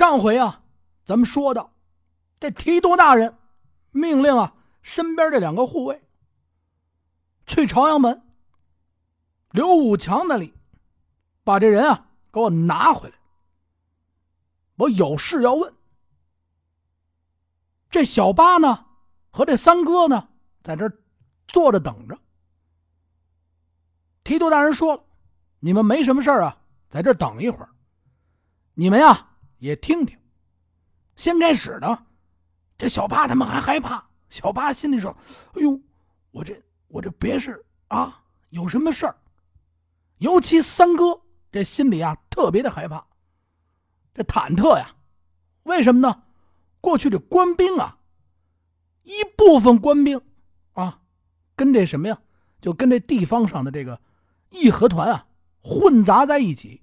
上回啊，咱们说到，这提督大人命令啊，身边这两个护卫去朝阳门刘武强那里，把这人啊给我拿回来。我有事要问。这小八呢，和这三哥呢，在这坐着等着。提督大人说了，你们没什么事啊，在这等一会儿。你们呀。也听听。先开始呢，这小八他们还害怕。小八心里说：“哎呦，我这我这别是啊有什么事儿。”尤其三哥这心里啊特别的害怕，这忐忑呀。为什么呢？过去这官兵啊，一部分官兵啊，跟这什么呀，就跟这地方上的这个义和团啊混杂在一起，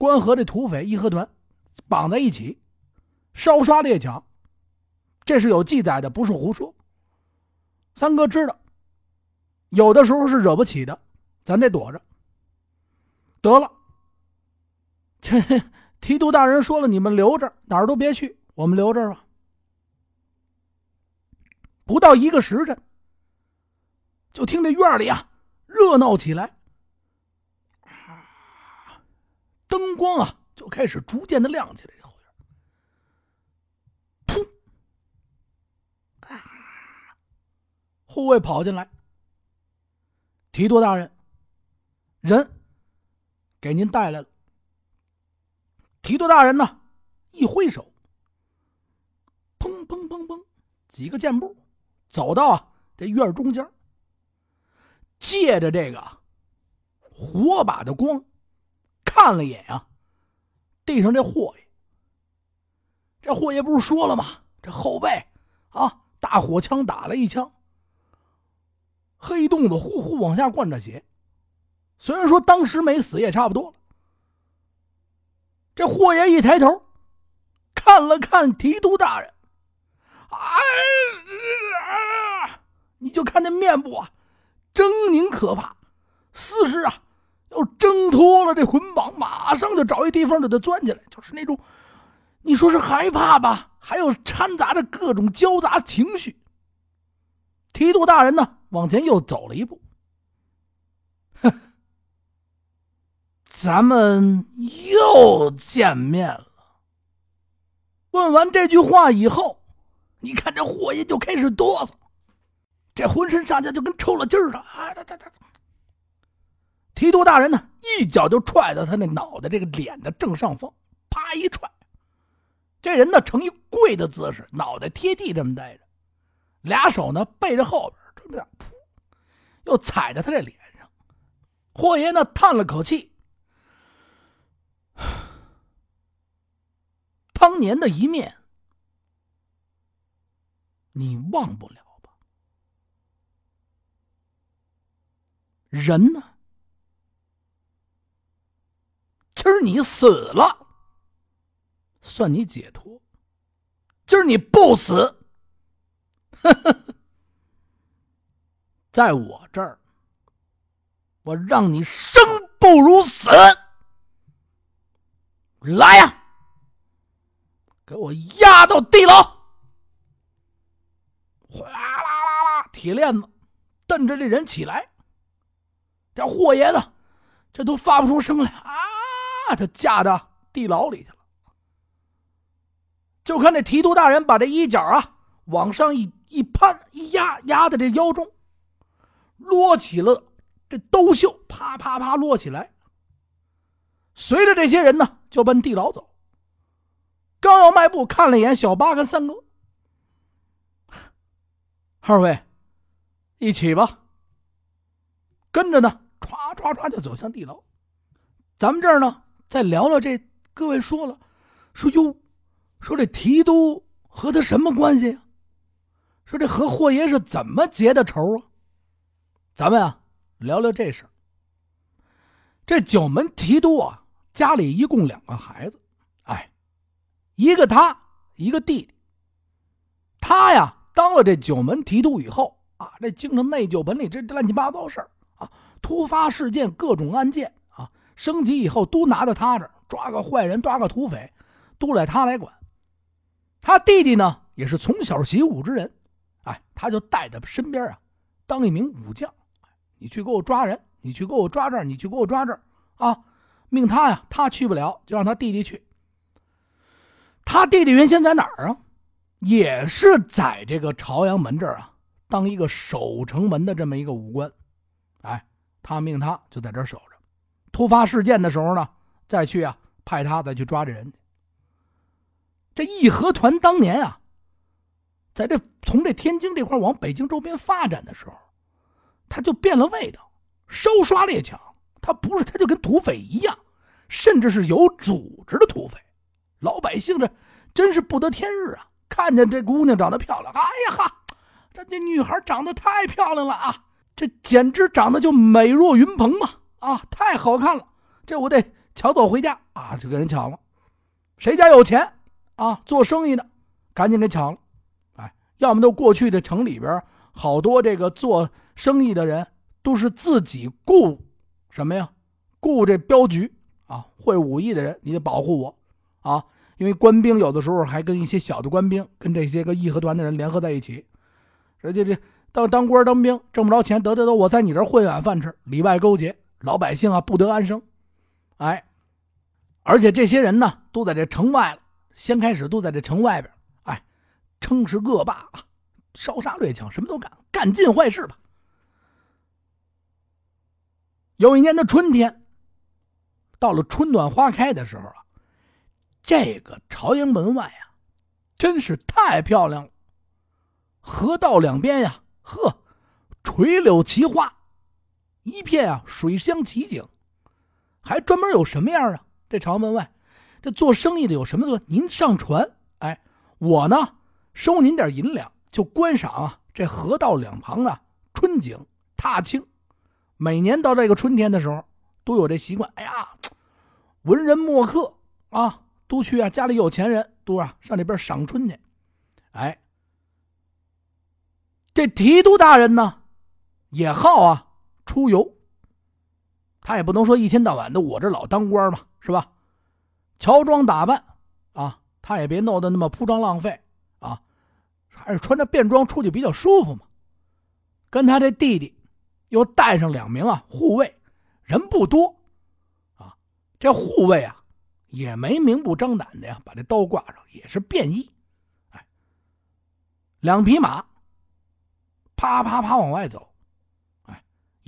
关河这土匪义和团绑在一起，烧杀掠抢，这是有记载的，不是胡说。三哥知道，有的时候是惹不起的，咱得躲着。得了，这提督大人说了，你们留着，哪儿都别去，我们留这儿吧。不到一个时辰，就听这院里啊热闹起来。灯光啊，就开始逐渐的亮起来。这后院，噗，护卫跑进来，提督大人，人给您带来了。提督大人呢，一挥手，砰砰砰砰，几个箭步，走到啊这院中间，借着这个火把的光。看了一眼啊，地上这霍爷，这霍爷不是说了吗？这后背啊，大火枪打了一枪，黑洞子呼呼往下灌着血。虽然说当时没死，也差不多。这霍爷一抬头，看了看提督大人，啊，你就看那面部啊，狰狞可怕，似是啊。要挣脱了这捆绑，马上就找一地方给他钻起来，就是那种，你说是害怕吧，还有掺杂着各种交杂情绪。提督大人呢，往前又走了一步，哼，咱们又见面了。问完这句话以后，你看这霍爷就开始哆嗦，这浑身上下就跟抽了筋儿的啊，他他他。提督大人呢，一脚就踹到他那脑袋这个脸的正上方，啪一踹，这人呢呈一跪的姿势，脑袋贴地这么待着，俩手呢背着后边，这么噗，又踩在他这脸上。霍爷呢叹了口气，当年的一面，你忘不了吧？人呢？今今儿你死了，算你解脱；今儿你不死，在我这儿，我让你生不如死。来呀，给我压到地牢！哗啦啦啦，铁链子瞪着这人起来。这霍爷呢，这都发不出声来啊！把他架到地牢里去了。就看这提督大人把这衣角啊往上一一攀一压，压在这腰中，摞起了这兜袖，啪啪啪摞起来。随着这些人呢，就奔地牢走。刚要迈步，看了一眼小八跟三哥，二位一起吧。跟着呢，唰唰唰就走向地牢。咱们这儿呢。再聊聊这，各位说了，说哟，说这提督和他什么关系呀？说这和霍爷是怎么结的仇啊？咱们啊聊聊这事儿。这九门提督啊，家里一共两个孩子，哎，一个他，一个弟弟。他呀当了这九门提督以后啊，这京城内九门里这乱七八糟事儿啊，突发事件，各种案件。升级以后都拿到他这儿抓个坏人，抓个土匪，都赖他来管。他弟弟呢，也是从小习武之人，哎，他就带在身边啊，当一名武将。你去给我抓人，你去给我抓这儿，你去给我抓这儿啊！命他呀，他去不了，就让他弟弟去。他弟弟原先在哪儿啊？也是在这个朝阳门这儿啊，当一个守城门的这么一个武官。哎，他命他就在这儿守着，突发事件的时候呢，再去啊，派他再去抓这人。这义和团当年啊，在这从这天津这块往北京周边发展的时候，他就变了味道，烧刷猎抢。他不是，他就跟土匪一样，甚至是有组织的土匪。老百姓这真是不得天日啊！看见这姑娘长得漂亮，哎呀哈，这这女孩长得太漂亮了啊！这简直长得就美若云鹏嘛！啊，太好看了，这我得抢走回家啊！就给人抢了，谁家有钱？啊，做生意的，赶紧给抢了，哎，要么都过去这城里边好多这个做生意的人都是自己雇什么呀？雇这镖局啊，会武艺的人，你得保护我啊！因为官兵有的时候还跟一些小的官兵跟这些个义和团的人联合在一起，人家这当当官当兵挣不着钱，得得得，我在你这混碗饭吃，里外勾结，老百姓啊不得安生，哎，而且这些人呢都在这城外了。先开始都在这城外边，哎，称是恶霸啊，烧杀掠抢，什么都干，干尽坏事吧。有一年的春天，到了春暖花开的时候啊，这个朝阳门外啊，真是太漂亮了。河道两边呀，呵，垂柳齐花，一片啊水乡奇景，还专门有什么样啊？这朝门外。这做生意的有什么做？您上船，哎，我呢收您点银两，就观赏啊这河道两旁啊春景踏青。每年到这个春天的时候，都有这习惯。哎呀，文人墨客啊，都去啊，家里有钱人都啊上这边赏春去。哎，这提督大人呢也好啊出游，他也不能说一天到晚的我这老当官嘛，是吧？乔装打扮，啊，他也别弄得那么铺张浪费，啊，还是穿着便装出去比较舒服嘛。跟他这弟弟，又带上两名啊护卫，人不多，啊，这护卫啊也没明目张胆的呀，把这刀挂上，也是便衣，哎，两匹马，啪啪啪往外走，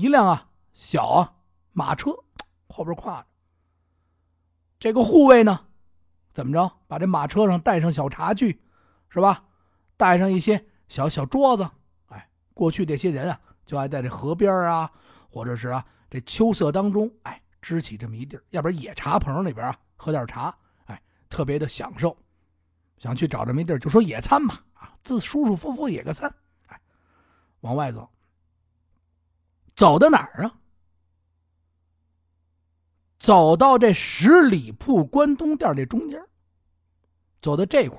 一辆啊小啊马车后边挎着。这个护卫呢，怎么着？把这马车上带上小茶具，是吧？带上一些小小桌子。哎，过去这些人啊，就爱在这河边啊，或者是啊这秋色当中，哎，支起这么一地儿，要不然野茶棚里边啊，喝点茶，哎，特别的享受。想去找这么一地儿，就说野餐吧，啊，自舒舒服服野个餐。哎，往外走，走到哪儿啊？走到这十里铺关东店这中间，走到这块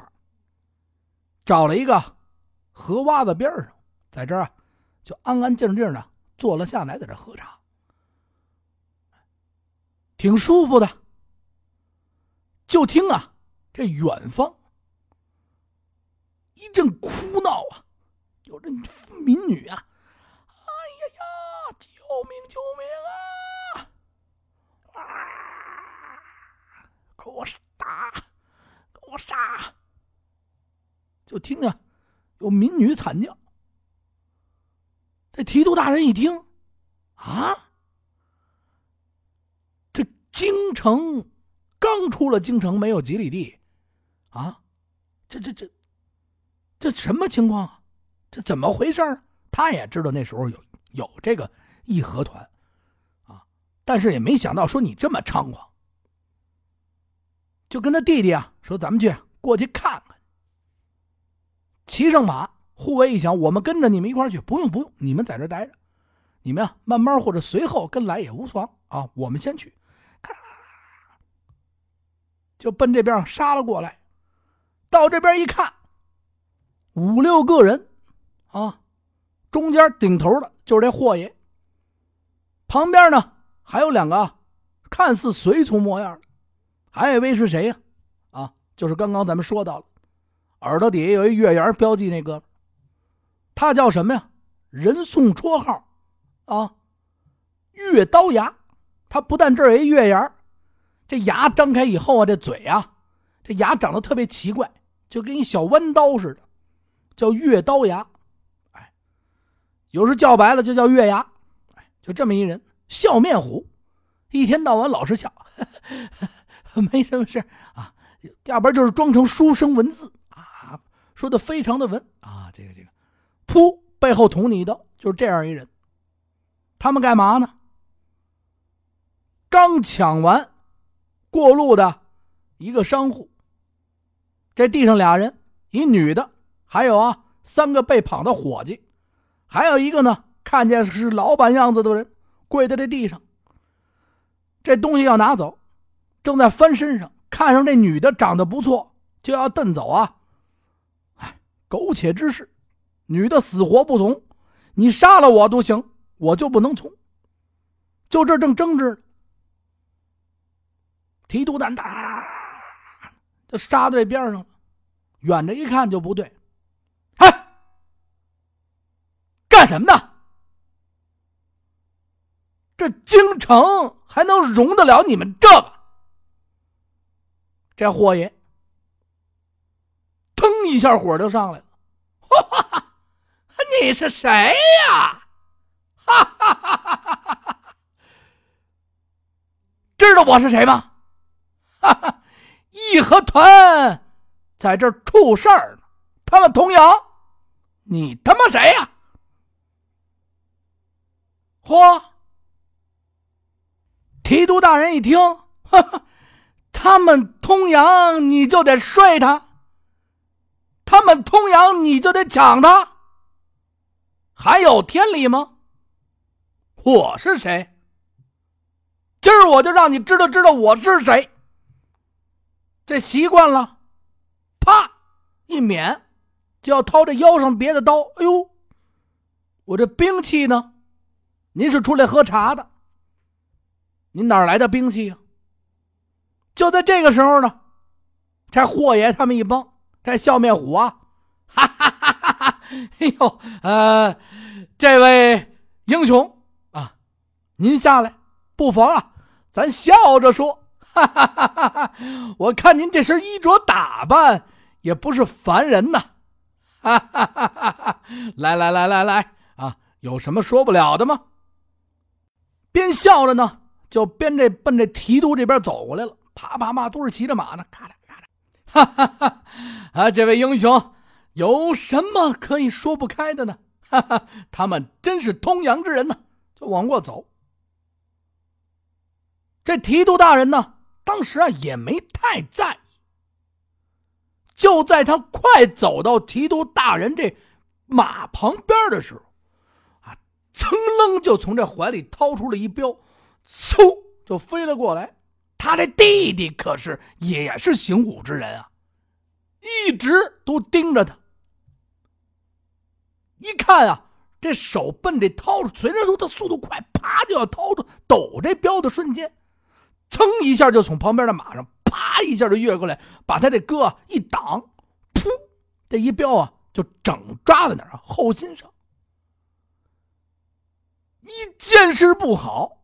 找了一个河洼子边上，在这儿啊，就安安静静的坐了下来，在这喝茶，挺舒服的。就听啊，这远方一阵哭闹啊，有这民女啊，哎呀呀，救命救命啊！给我杀！给我杀！就听着有民女惨叫。这提督大人一听，啊，这京城刚出了京城没有几里地，啊，这这这这什么情况啊？这怎么回事？他也知道那时候有有这个义和团，啊，但是也没想到说你这么猖狂。就跟他弟弟啊说：“咱们去过去看看。”骑上马，护卫一想：“我们跟着你们一块去，不用不用，你们在这待着，你们啊慢慢或者随后跟来也无妨啊。我们先去，就奔这边杀了过来。到这边一看，五六个人啊，中间顶头的就是这霍爷，旁边呢还有两个看似随从模样。还有一位是谁呀？啊，就是刚刚咱们说到了，耳朵底下有一月牙标记那个，他叫什么呀？人送绰号啊，月刀牙。他不但这儿有一月牙，这牙张开以后啊，这嘴啊，这牙长得特别奇怪，就跟一小弯刀似的，叫月刀牙。哎，有时叫白了就叫月牙。哎，就这么一人，笑面虎，一天到晚老是笑，没什么事啊，要不然就是装成书生文字啊，说的非常的文啊，这个这个，噗，背后捅你一刀，就是这样一人。他们干嘛呢？刚抢完过路的一个商户，这地上俩人，一女的，还有啊三个被绑的伙计，还有一个呢，看见是老板样子的人，跪在这地上。这东西要拿走，正在翻身上，看上这女的长得不错，就要蹬走啊！哎，苟且之事，女的死活不从，你杀了我都行，我就不能从。就这正争执。提督胆大，就杀在这边上了。远着一看就不对，嗨，干什么呢？这京城还能容得了你们这个？这霍爷，腾一下火就上来了。哈哈，你是谁呀？哈哈哈哈哈哈！知道我是谁吗？哈哈，义和团在这出事儿呢。他们同阳，你他妈谁呀？嚯！提督大人一听，哈哈，他们通阳，你就得睡他；他们通阳，你就得抢他。还有天理吗？我是谁？今儿我就让你知道知道我是谁。这习惯了，啪一免，就要掏这腰上别的刀。哎呦，我这兵器呢？您是出来喝茶的？您哪来的兵器呀？就在这个时候呢，这霍爷他们一帮，这笑面虎啊，哈哈哈哈哈！哎呦，呃，这位英雄啊，您下来，不妨啊，咱笑着说。哈哈哈哈哈！我看您这身衣着打扮也不是凡人呐！哈哈哈哈哈！来来来来来啊，有什么说不了的吗？边笑着呢，就边这奔这提督这边走过来了。啪啪啪，都是骑着马呢，咔嚓咔嚓！哈哈哈！啊，这位英雄有什么可以说不开的呢？哈哈，他们真是通阳之人呢！就往过走。这提督大人呢？当时啊，也没太在意。就在他快走到提督大人这马旁边的时候，啊，噌楞就从这怀里掏出了一镖，嗖就飞了过来。他这弟弟可是也是行武之人啊，一直都盯着他。一看啊，这手奔这掏出，随着他的速度快，啪就要掏出抖这镖的瞬间。噌一下就从旁边的马上，啪一下就越过来，把他这哥一挡，噗，这一镖啊就整抓在哪儿啊后心上。一见势不好，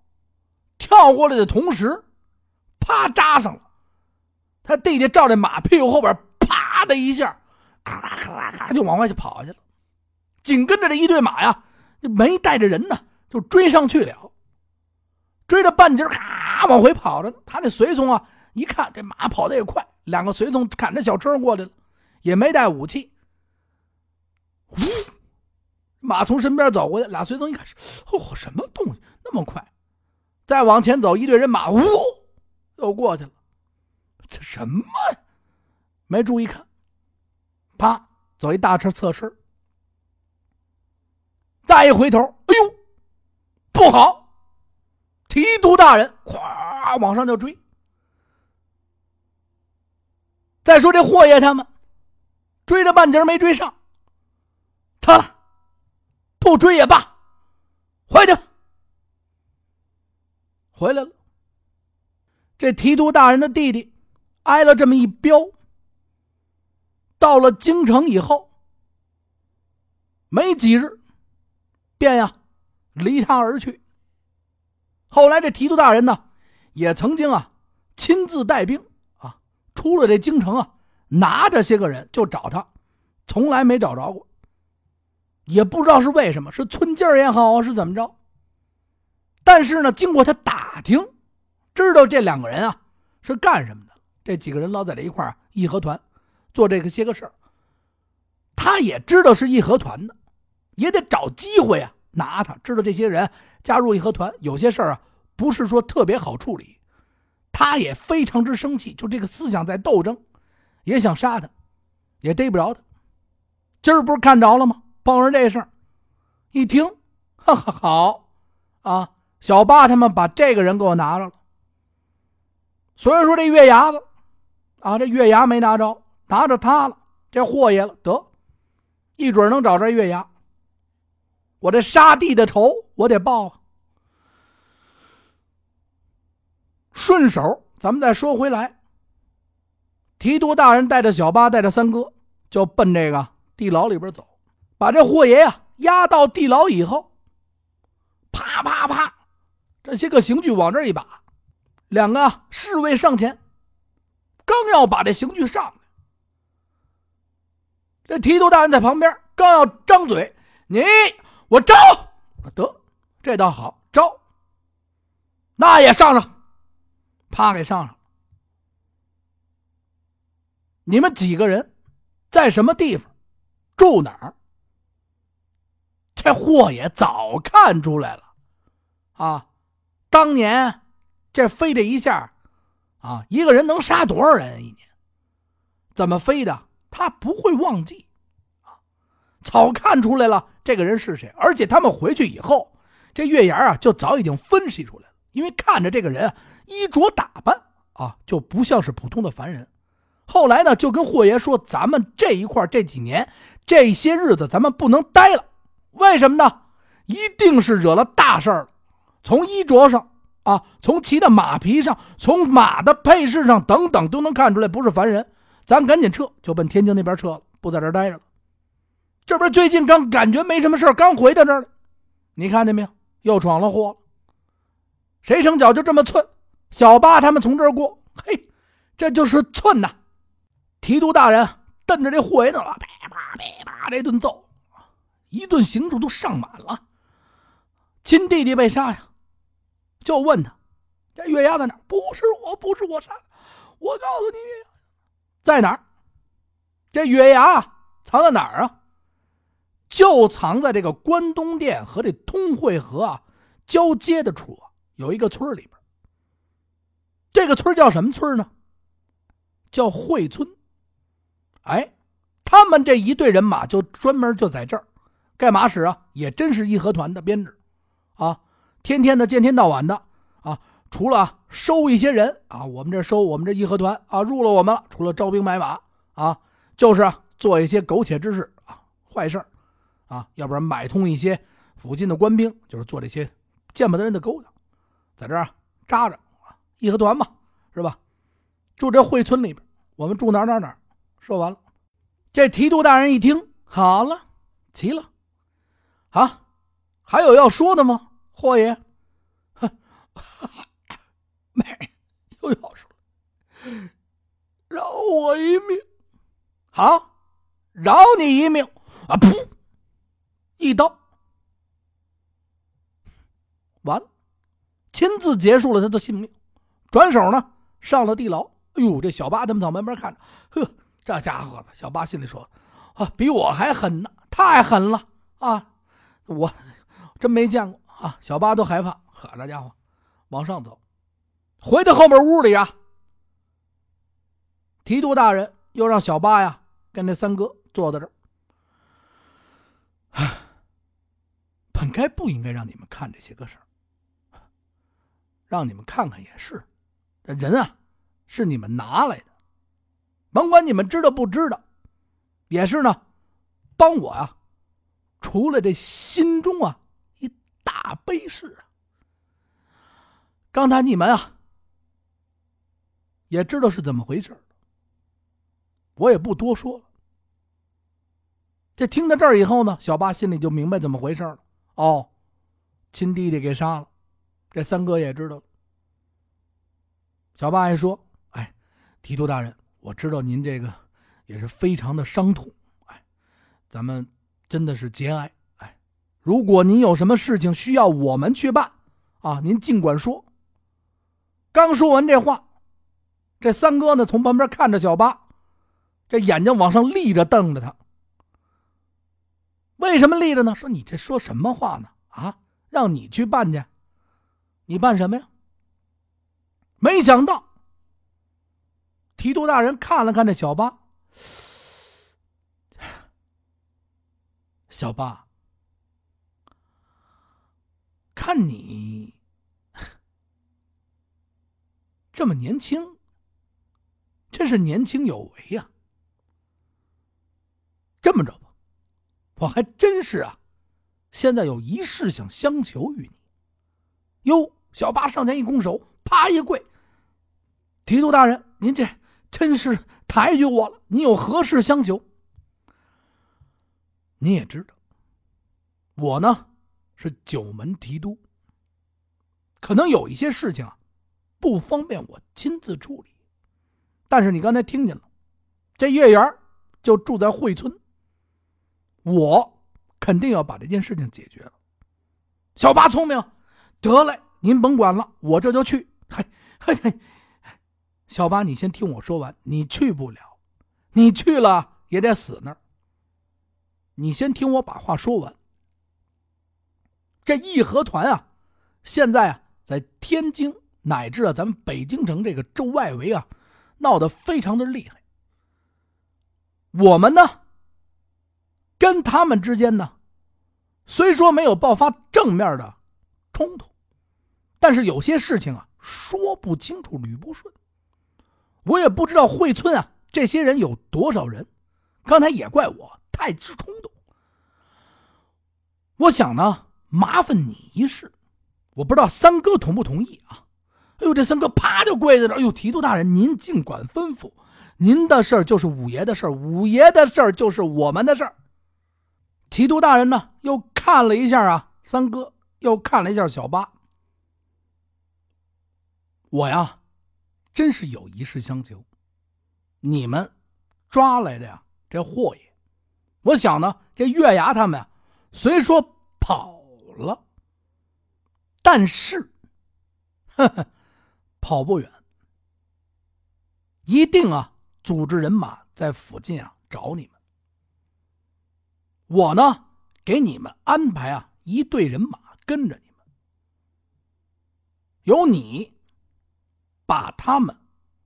跳过来的同时，啪扎上了。他弟弟照这马屁股后边，啪的一下，咔啦咔啦咔就往外就跑去了。紧跟着这一队马呀，没带着人呢，就追上去了。追着半截咔往回跑着。他那随从啊，一看这马跑的也快，两个随从赶着小车过来了，也没带武器。呜，马从身边走过去，俩随从一看，哦，什么东西那么快？再往前走，一队人马，呜，又过去了。这什么？没注意看，啪，走一大车侧身。再一回头，哎呦，不好！提督大人，咵往上就追。再说这霍爷他们，追着半截没追上，他，不追也罢，回去。回来了。这提督大人的弟弟挨了这么一镖，到了京城以后，没几日，便呀离他而去。后来这提督大人呢，也曾经啊亲自带兵啊出了这京城啊，拿着些个人就找他，从来没找着过。也不知道是为什么，是寸劲儿也好，是怎么着。但是呢，经过他打听，知道这两个人啊是干什么的。这几个人老在这一块儿义和团做这个些个事儿，他也知道是义和团的，也得找机会啊拿他。知道这些人加入义和团，有些事儿啊不是说特别好处理，他也非常之生气，就这个思想在斗争，也想杀他，也逮不着他。今儿不是看着了吗？碰上这事儿，一听，哈哈，好啊！小八他们把这个人给我拿着了。虽然说这月牙子，啊，这月牙没拿着，拿着他了，这霍爷了，得，一准能找着月牙。我这杀弟的仇，我得报啊！顺手，咱们再说回来，提督大人带着小八，带着三哥，就奔这个地牢里边走。把这霍爷呀押到地牢以后，啪啪啪，这些个刑具往这一把，两个侍卫上前，刚要把这刑具上，这提督大人在旁边刚要张嘴，你我招，得。这倒好招，那也上上，啪给上上。你们几个人在什么地方，住哪儿？这霍爷早看出来了，啊，当年这飞这一下，啊，一个人能杀多少人一年？怎么飞的？他不会忘记，啊，早看出来了这个人是谁。而且他们回去以后，这月牙啊就早已经分析出来了，因为看着这个人衣着打扮啊，就不像是普通的凡人。后来呢，就跟霍爷说：“咱们这一块这几年这些日子，咱们不能待了。”为什么呢？一定是惹了大事了。从衣着上啊，从骑的马皮上，从马的配饰上等等，都能看出来不是凡人。咱赶紧撤，就奔天津那边撤了，不在这待着了。这不是最近刚感觉没什么事刚回到这儿你看见没有？又闯了祸了。谁成脚就这么寸？小八他们从这儿过，嘿，这就是寸呐！提督大人瞪着这护卫呢，啪啪啪啪这顿揍。一顿刑柱都上满了，亲弟弟被杀呀，就问他：“这月牙在哪？”“不是我，不是我杀的。”“我告诉你，在哪儿？”“这月牙藏在哪儿啊？”“就藏在这个关东店和这通惠河啊交接的处啊，有一个村里边。这个村叫什么村呢？叫惠村。哎，他们这一队人马就专门就在这儿。干嘛使啊？也真是义和团的编制，啊，天天的见天到晚的啊，除了收一些人啊，我们这收我们这义和团啊，入了我们了，除了招兵买马啊，就是做一些苟且之事啊，坏事啊，要不然买通一些附近的官兵，就是做这些见不得人的勾当，在这儿扎着啊，义和团嘛，是吧？住这惠村里边，我们住哪哪哪说完了，这提督大人一听，好了，齐了。啊，还有要说的吗，霍爷？哼，没，又要说，饶我一命。好，饶你一命。啊！噗，一刀，完了，亲自结束了他的性命。转手呢，上了地牢。哎呦，这小八他们在门边看着，呵，这家伙子，小八心里说：啊，比我还狠呢，太狠了啊！我真没见过啊！小八都害怕，呵，这家伙往上走，回到后面屋里啊。提督大人又让小八呀跟那三哥坐在这儿。本该不应该让你们看这些个事儿，让你们看看也是。这人啊，是你们拿来的，甭管你们知道不知道，也是呢，帮我啊。除了这心中啊大悲事啊，刚才你们啊也知道是怎么回事我也不多说了，这听到这儿以后呢，小八心里就明白怎么回事了。哦，亲弟弟给杀了，这三哥也知道了。小八还说：“哎，提督大人，我知道您这个也是非常的伤痛，哎，咱们真的是节哀。如果您有什么事情需要我们去办，啊，您尽管说。”刚说完这话，这三哥呢从旁边看着小八，这眼睛往上立着瞪着他。为什么立着呢？说你这说什么话呢？啊，让你去办去，你办什么呀？没想到，提督大人看了看这小八，小八，看你这么年轻，真是年轻有为呀。这么着吧，我还真是啊，现在有一事想相求于你。哟，小八上前一拱手。啪一跪，提督大人，您这真是抬举我了。您有何事相求？你也知道，我呢是九门提督，可能有一些事情啊不方便我亲自处理。但是你刚才听见了，这月圆就住在惠村，我肯定要把这件事情解决了。小八聪明，得嘞，您甭管了，我这就去。嘿，嘿，小八，你先听我说完。你去不了，你去了也得死那儿。你先听我把话说完。这义和团啊，现在啊，在天津乃至啊咱们北京城这个州外围啊，闹得非常的厉害。我们呢，跟他们之间呢，虽说没有爆发正面的冲突，但是有些事情啊。说不清楚，捋不顺。我也不知道惠村啊，这些人有多少人？刚才也怪我太冲动。我想呢，麻烦你一事，我不知道三哥同不同意啊？哎呦，这三哥啪就跪在那儿。哎呦，提督大人，您尽管吩咐，您的事儿就是五爷的事儿，五爷的事儿就是我们的事儿。提督大人呢，又看了一下啊，三哥又看了一下小八。我呀，真是有一事相求。你们抓来的呀，这货爷，我想呢，这月牙他们呀，虽说跑了，但是，呵呵，跑不远，一定啊，组织人马在附近啊找你们。我呢，给你们安排啊一队人马跟着你们，有你。把他们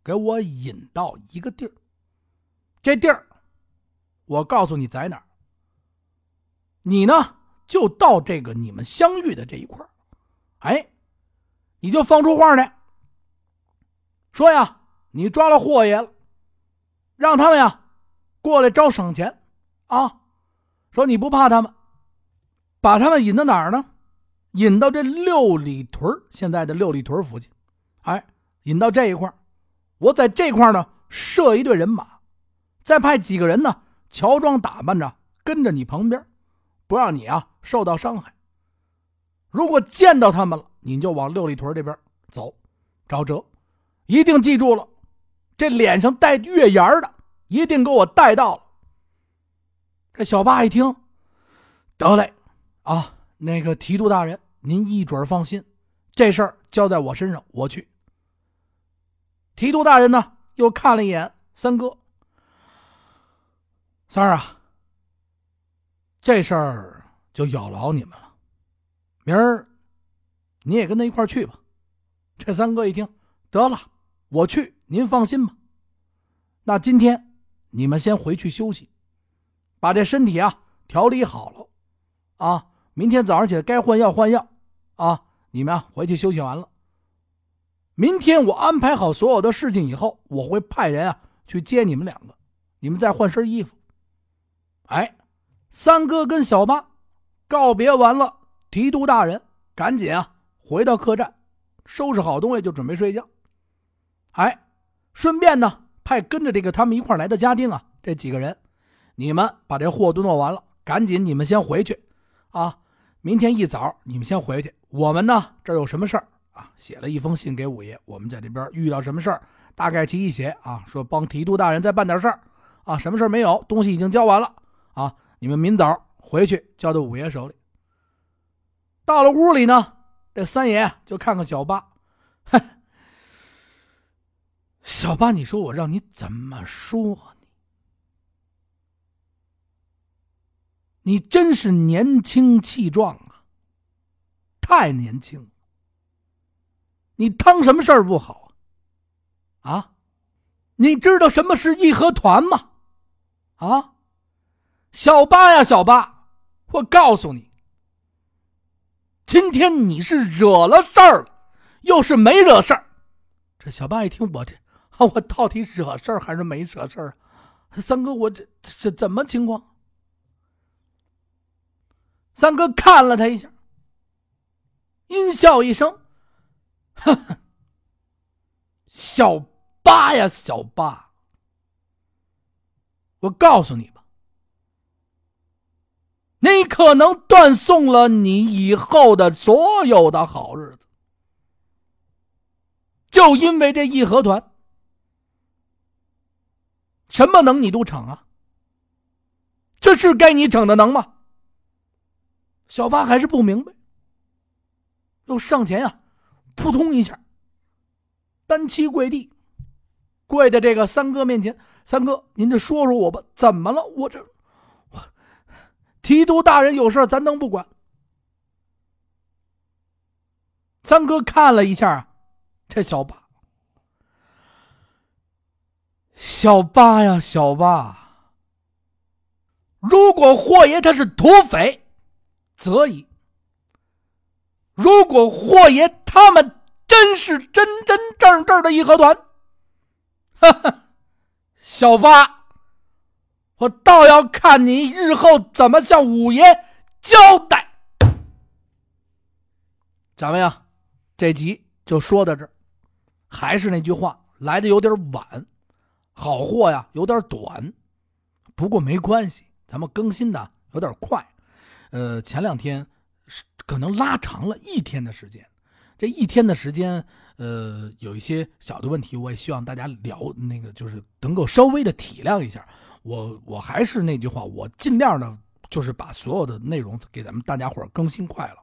给我引到一个地儿，这地儿我告诉你在哪儿。你呢就到这个你们相遇的这一块哎，你就放出话来，说呀，你抓了霍爷了，让他们呀过来招省钱啊。说你不怕他们，把他们引到哪儿呢？引到这六里屯现在的六里屯附近，哎。引到这一块我在这块呢设一队人马，再派几个人呢乔装打扮着跟着你旁边，不让你啊受到伤害。如果见到他们了，你就往六里屯这边走，找辙。一定记住了，这脸上带月牙的一定给我带到了。这小八一听，得嘞，啊，那个提督大人，您一准放心，这事儿交在我身上，我去。提督大人呢，又看了一眼三哥。三儿啊，这事儿就有劳你们了。明儿你也跟他一块去吧。这三哥一听，得了，我去，您放心吧。那今天你们先回去休息，把这身体啊调理好了啊。明天早上起来该换药换药啊。你们啊回去休息完了。明天我安排好所有的事情以后，我会派人啊去接你们两个，你们再换身衣服。哎，三哥跟小八告别完了，提督大人赶紧啊回到客栈，收拾好东西就准备睡觉。哎，顺便呢派跟着这个他们一块来的家丁啊，这几个人，你们把这货都弄完了，赶紧你们先回去，啊，明天一早你们先回去。我们呢这有什么事儿啊？写了一封信给五爷，我们在这边遇到什么事儿，大概其一写啊，说帮提督大人再办点事儿，啊，什么事儿没有，东西已经交完了，啊，你们明早回去交到五爷手里。到了屋里呢，这三爷就看看小八，哼，小八，你说我让你怎么说？你你真是年轻气壮啊！太年轻。你趟什么事儿不好啊？啊？你知道什么是义和团吗？啊？小八呀，小八，我告诉你，今天你是惹了事儿了，又是没惹事儿。这小八一听，我这我到底惹事儿还是没惹事儿啊？三哥，我这这怎么情况？三哥看了他一下，阴笑一声：“呵呵，小八呀，小八，我告诉你吧，你可能断送了你以后的所有的好日子，就因为这义和团，什么能你都逞啊？这是该你逞的能吗？”小八还是不明白，又上前呀，扑通一下，单膝跪地，跪在这个三哥面前。三哥，您就说说我吧，怎么了？我这，提督大人有事咱能不管？三哥看了一下这小八，小八呀，小八，如果霍爷他是土匪。则已。如果霍爷他们真是真真正正的义和团，哈哈，小八，我倒要看你日后怎么向五爷交代。咱们呀，这集就说到这儿。还是那句话，来的有点晚，好货呀有点短，不过没关系，咱们更新的有点快。呃，前两天可能拉长了一天的时间，这一天的时间，呃，有一些小的问题，我也希望大家聊那个，就是能够稍微的体谅一下。我我还是那句话，我尽量的，就是把所有的内容给咱们大家伙更新快了。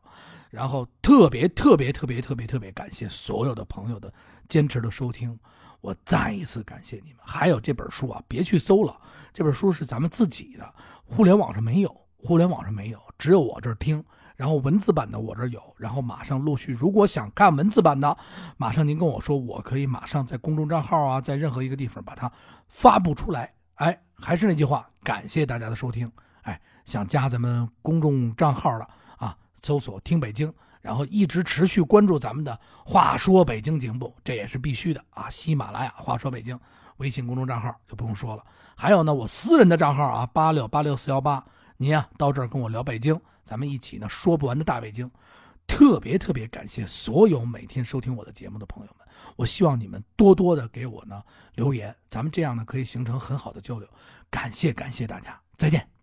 然后特别特别特别特别特别感谢所有的朋友的坚持的收听，我再一次感谢你们。还有这本书啊，别去搜了，这本书是咱们自己的，互联网上没有。互联网上没有，只有我这儿听。然后文字版的我这儿有，然后马上陆续。如果想看文字版的，马上您跟我说，我可以马上在公众账号啊，在任何一个地方把它发布出来。哎，还是那句话，感谢大家的收听。哎，想加咱们公众账号的啊，搜索“听北京”，然后一直持续关注咱们的“话说北京”节目，这也是必须的啊。喜马拉雅“话说北京”微信公众账号就不用说了。还有呢，我私人的账号啊，八六八六四幺八。您呀，到这儿跟我聊北京，咱们一起呢说不完的大北京。特别特别感谢所有每天收听我的节目的朋友们，我希望你们多多的给我呢留言，咱们这样呢可以形成很好的交流。感谢感谢大家，再见。